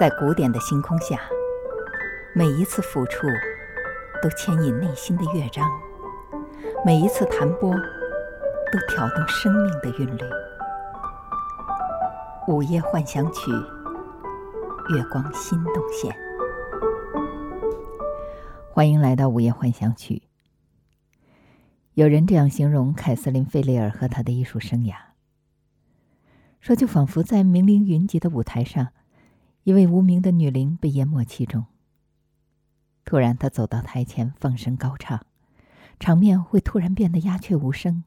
在古典的星空下，每一次抚触都牵引内心的乐章，每一次弹拨都挑动生命的韵律。午夜幻想曲，月光心动线。欢迎来到午夜幻想曲。有人这样形容凯瑟琳·费雷尔和她的艺术生涯，说就仿佛在名伶云集的舞台上。一位无名的女伶被淹没其中。突然，她走到台前，放声高唱，场面会突然变得鸦雀无声。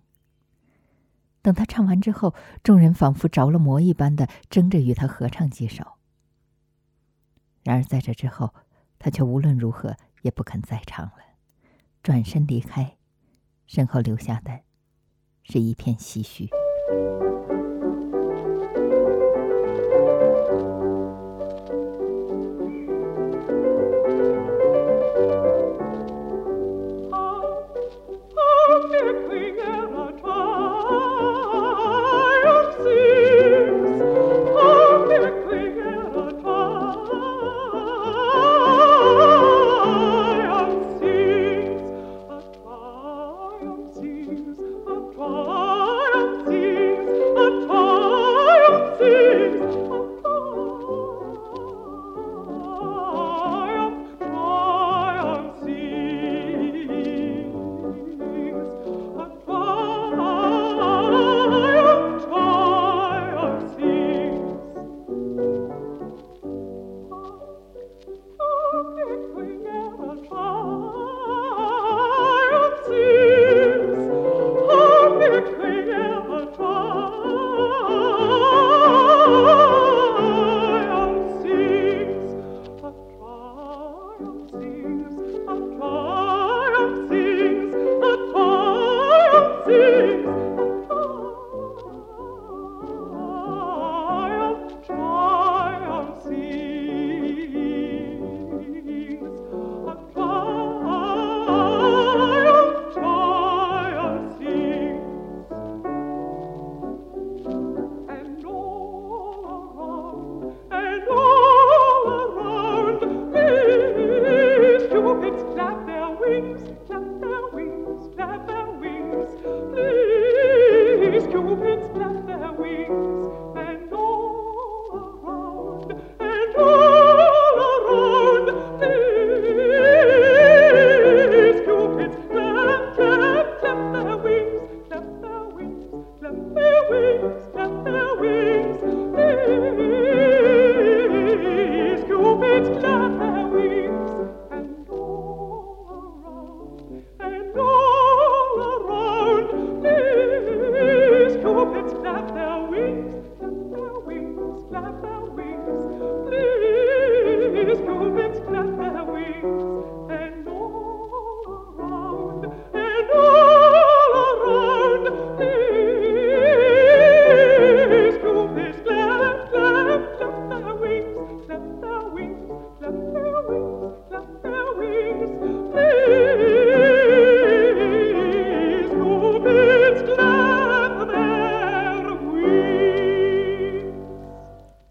等她唱完之后，众人仿佛着了魔一般的争着与她合唱几首。然而在这之后，她却无论如何也不肯再唱了，转身离开，身后留下的是一片唏嘘。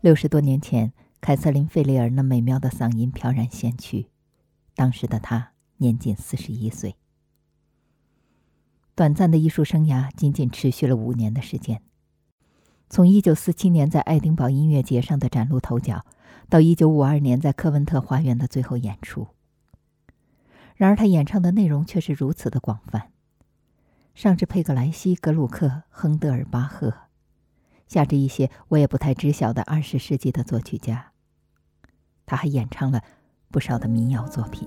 六十多年前，凯瑟琳·费雷尔那美妙的嗓音飘然仙去。当时的她年仅四十一岁。短暂的艺术生涯仅仅持续了五年的时间，从一九四七年在爱丁堡音乐节上的崭露头角，到一九五二年在科文特花园的最后演出。然而，他演唱的内容却是如此的广泛，上至佩格莱西、格鲁克、亨德尔、巴赫。下着一些我也不太知晓的二十世纪的作曲家，他还演唱了不少的民谣作品。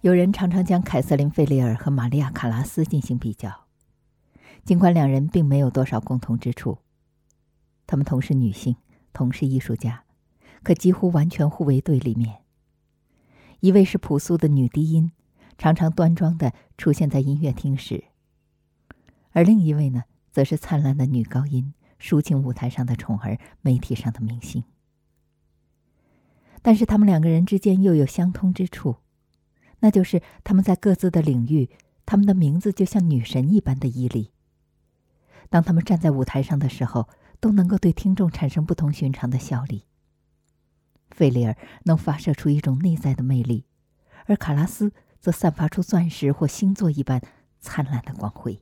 有人常常将凯瑟琳·费利尔和玛利亚·卡拉斯进行比较，尽管两人并没有多少共同之处。她们同是女性，同是艺术家，可几乎完全互为对立面。一位是朴素的女低音，常常端庄的出现在音乐厅时；而另一位呢，则是灿烂的女高音，抒情舞台上的宠儿，媒体上的明星。但是他们两个人之间又有相通之处。那就是他们在各自的领域，他们的名字就像女神一般的屹立。当他们站在舞台上的时候，都能够对听众产生不同寻常的效力。费利尔能发射出一种内在的魅力，而卡拉斯则散发出钻石或星座一般灿烂的光辉。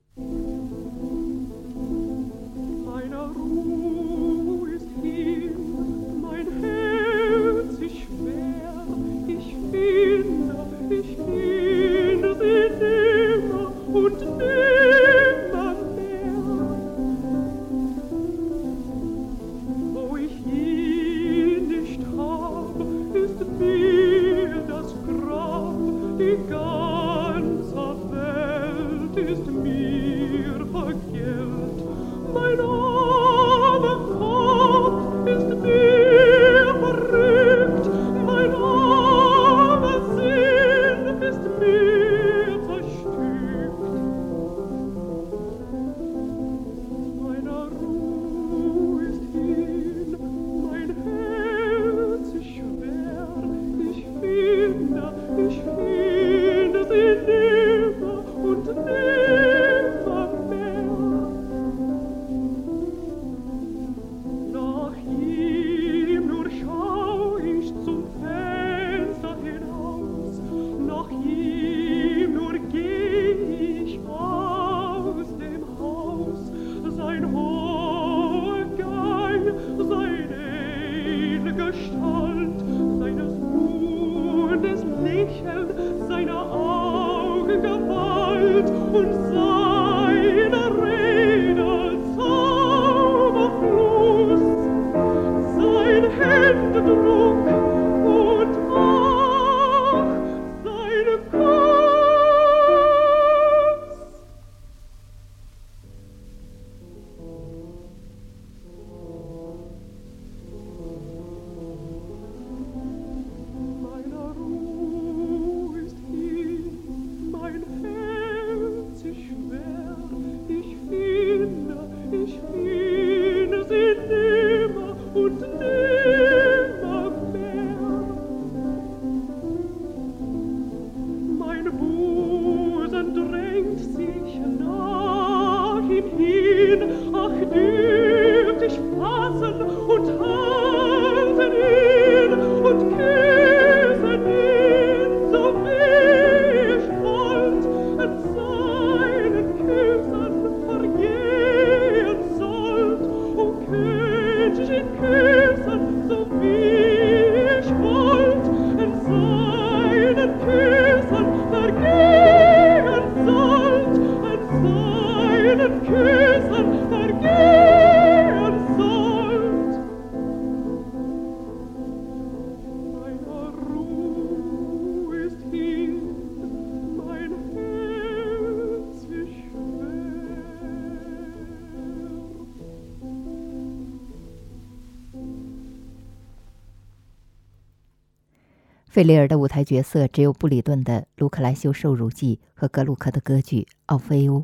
费雷尔的舞台角色只有布里顿的《卢克莱修受辱记》和格鲁克的歌剧《奥菲欧》。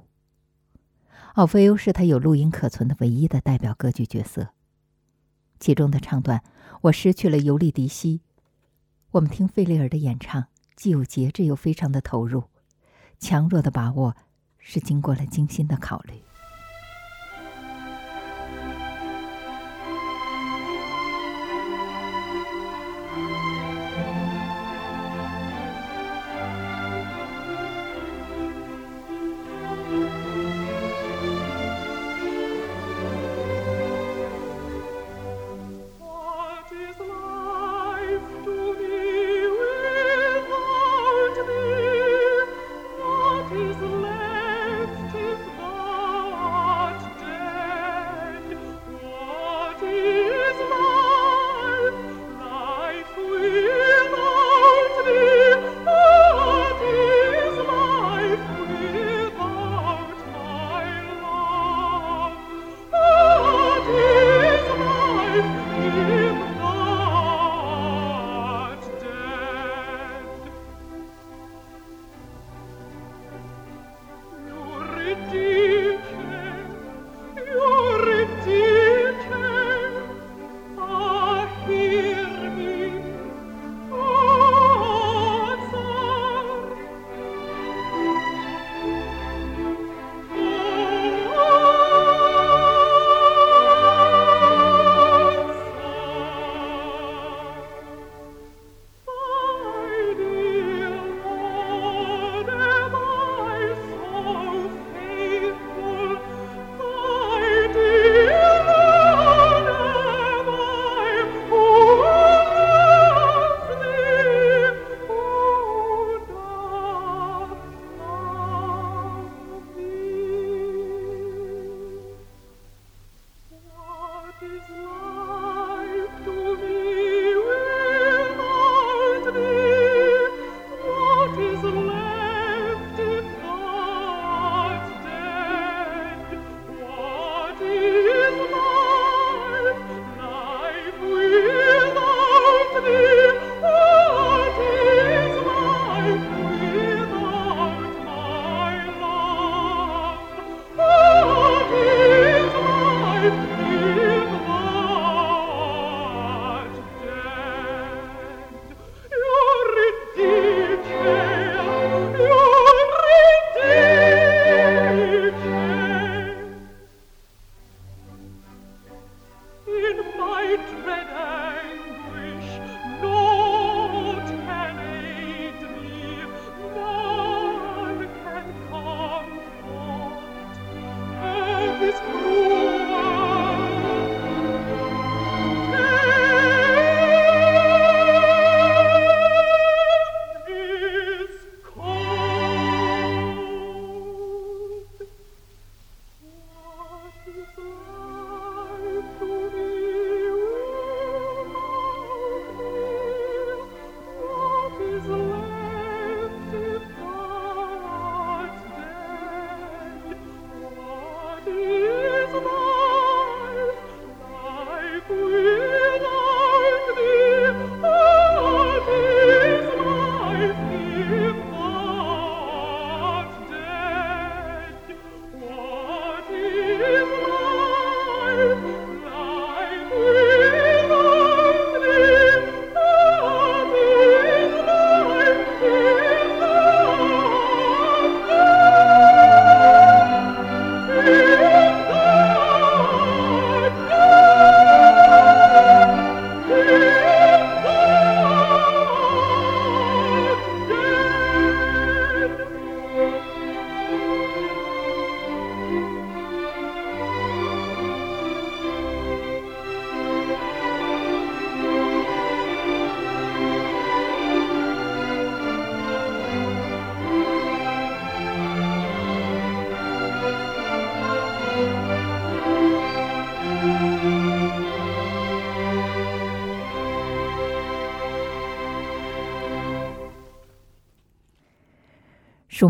奥菲欧是他有录音可存的唯一的代表歌剧角色。其中的唱段“我失去了尤利迪西”，我们听费雷尔的演唱，既有节制又非常的投入，强弱的把握是经过了精心的考虑。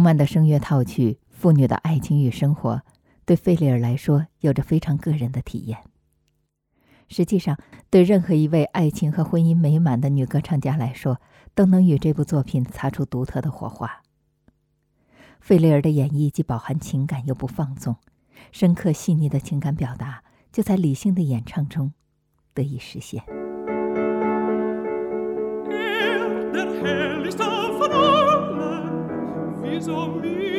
曼的声乐套曲《妇女的爱情与生活》，对费利尔来说有着非常个人的体验。实际上，对任何一位爱情和婚姻美满的女歌唱家来说，都能与这部作品擦出独特的火花。费利尔的演绎既饱含情感又不放纵，深刻细腻的情感表达就在理性的演唱中得以实现。of me.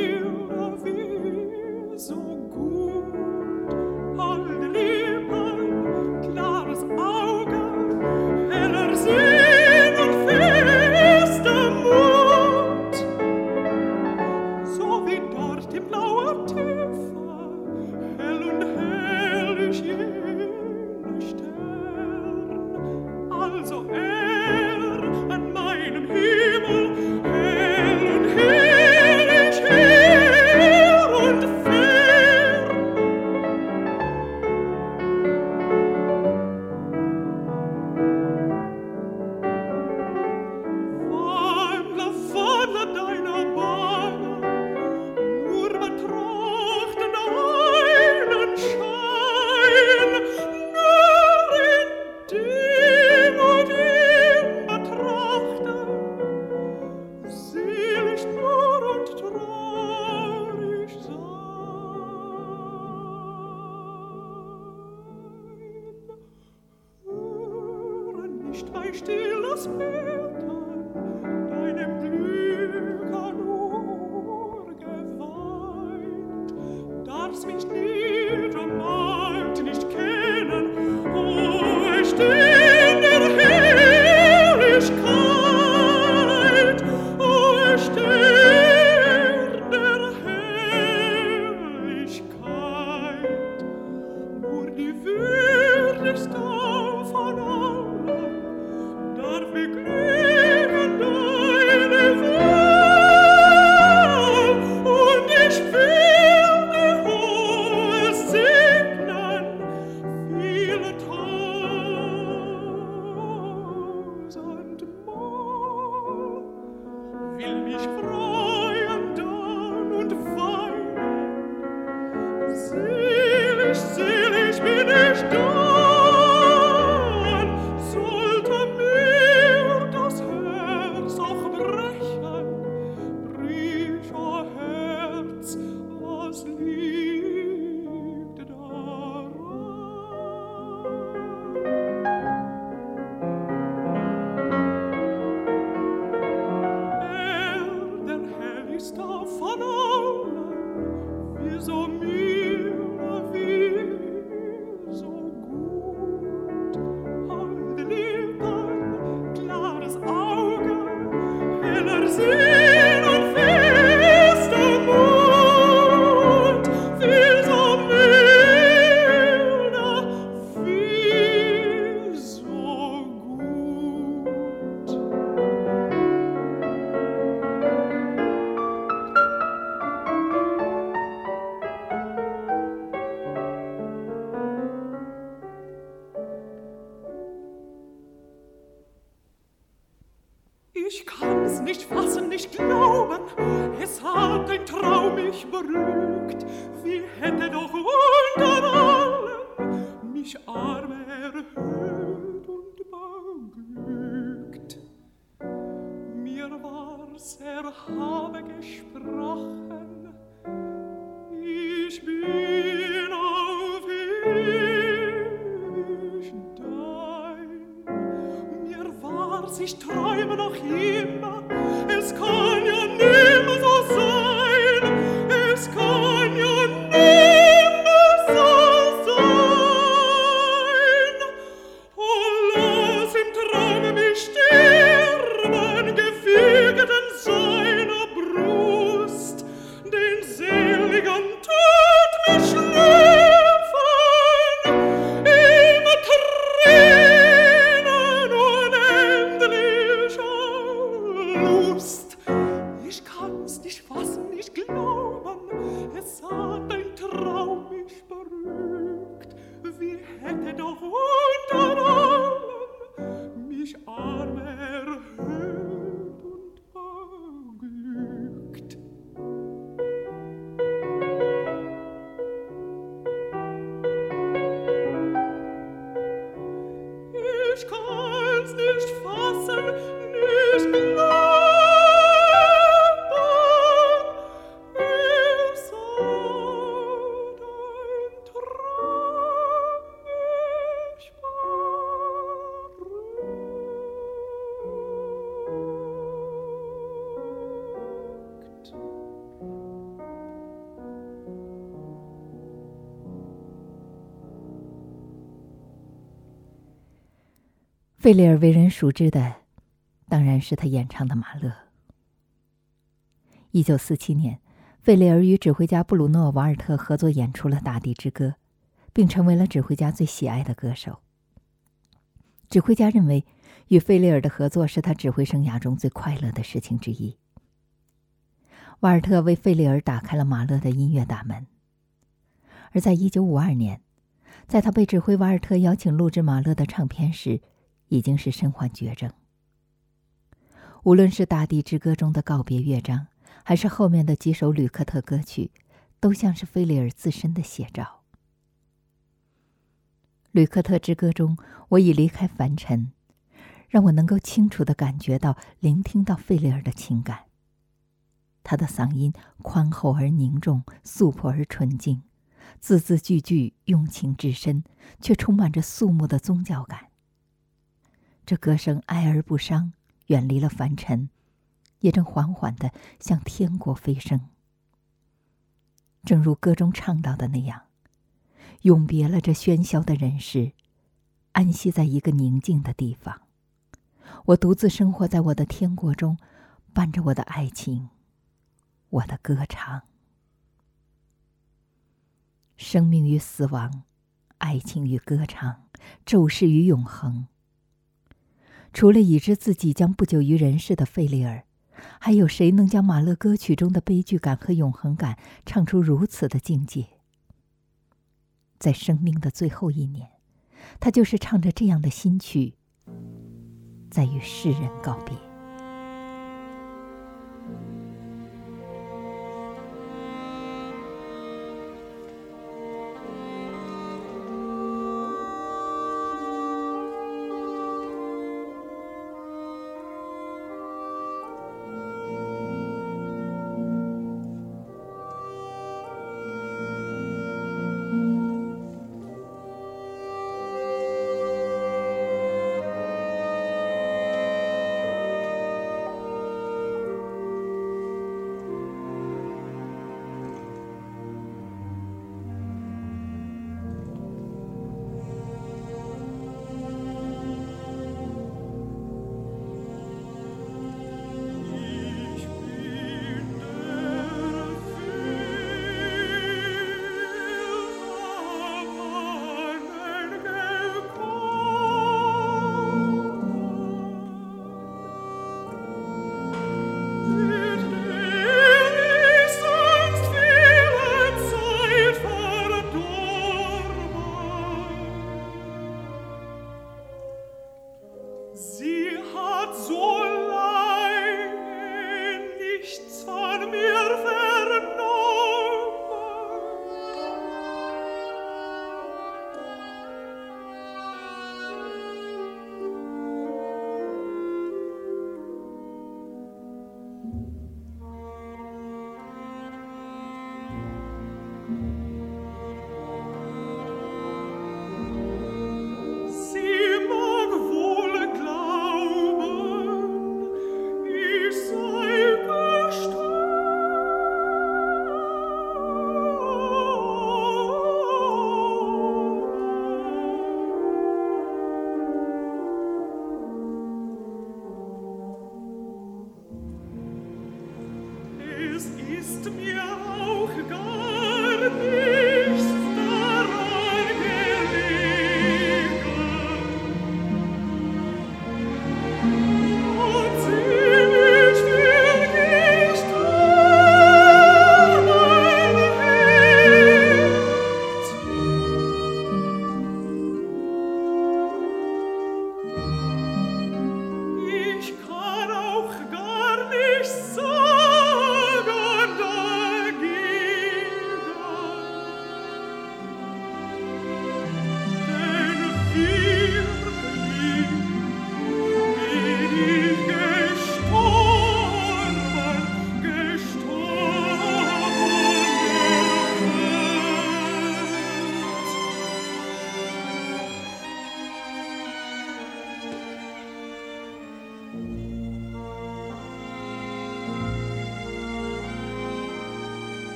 Kann's nicht fassen, nicht glauben, es hat ein 费雷尔为人熟知的，当然是他演唱的《马勒》。一九四七年，费雷尔与指挥家布鲁诺·瓦尔特合作演出了《大地之歌》，并成为了指挥家最喜爱的歌手。指挥家认为，与费雷尔的合作是他指挥生涯中最快乐的事情之一。瓦尔特为费雷尔打开了马勒的音乐大门，而在一九五二年，在他被指挥瓦尔特邀请录制马勒的唱片时，已经是身患绝症。无论是《大地之歌》中的告别乐章，还是后面的几首吕克特歌曲，都像是菲利尔自身的写照。《吕克特之歌》中，我已离开凡尘，让我能够清楚地感觉到、聆听到费利尔的情感。他的嗓音宽厚而凝重，素朴而纯净，字字句句用情至深，却充满着肃穆的宗教感。这歌声哀而不伤，远离了凡尘，也正缓缓地向天国飞升。正如歌中唱到的那样，永别了这喧嚣的人世，安息在一个宁静的地方。我独自生活在我的天国中，伴着我的爱情，我的歌唱。生命与死亡，爱情与歌唱，骤逝与永恒。除了已知自己将不久于人世的费利尔，还有谁能将马勒歌曲中的悲剧感和永恒感唱出如此的境界？在生命的最后一年，他就是唱着这样的新曲，在与世人告别。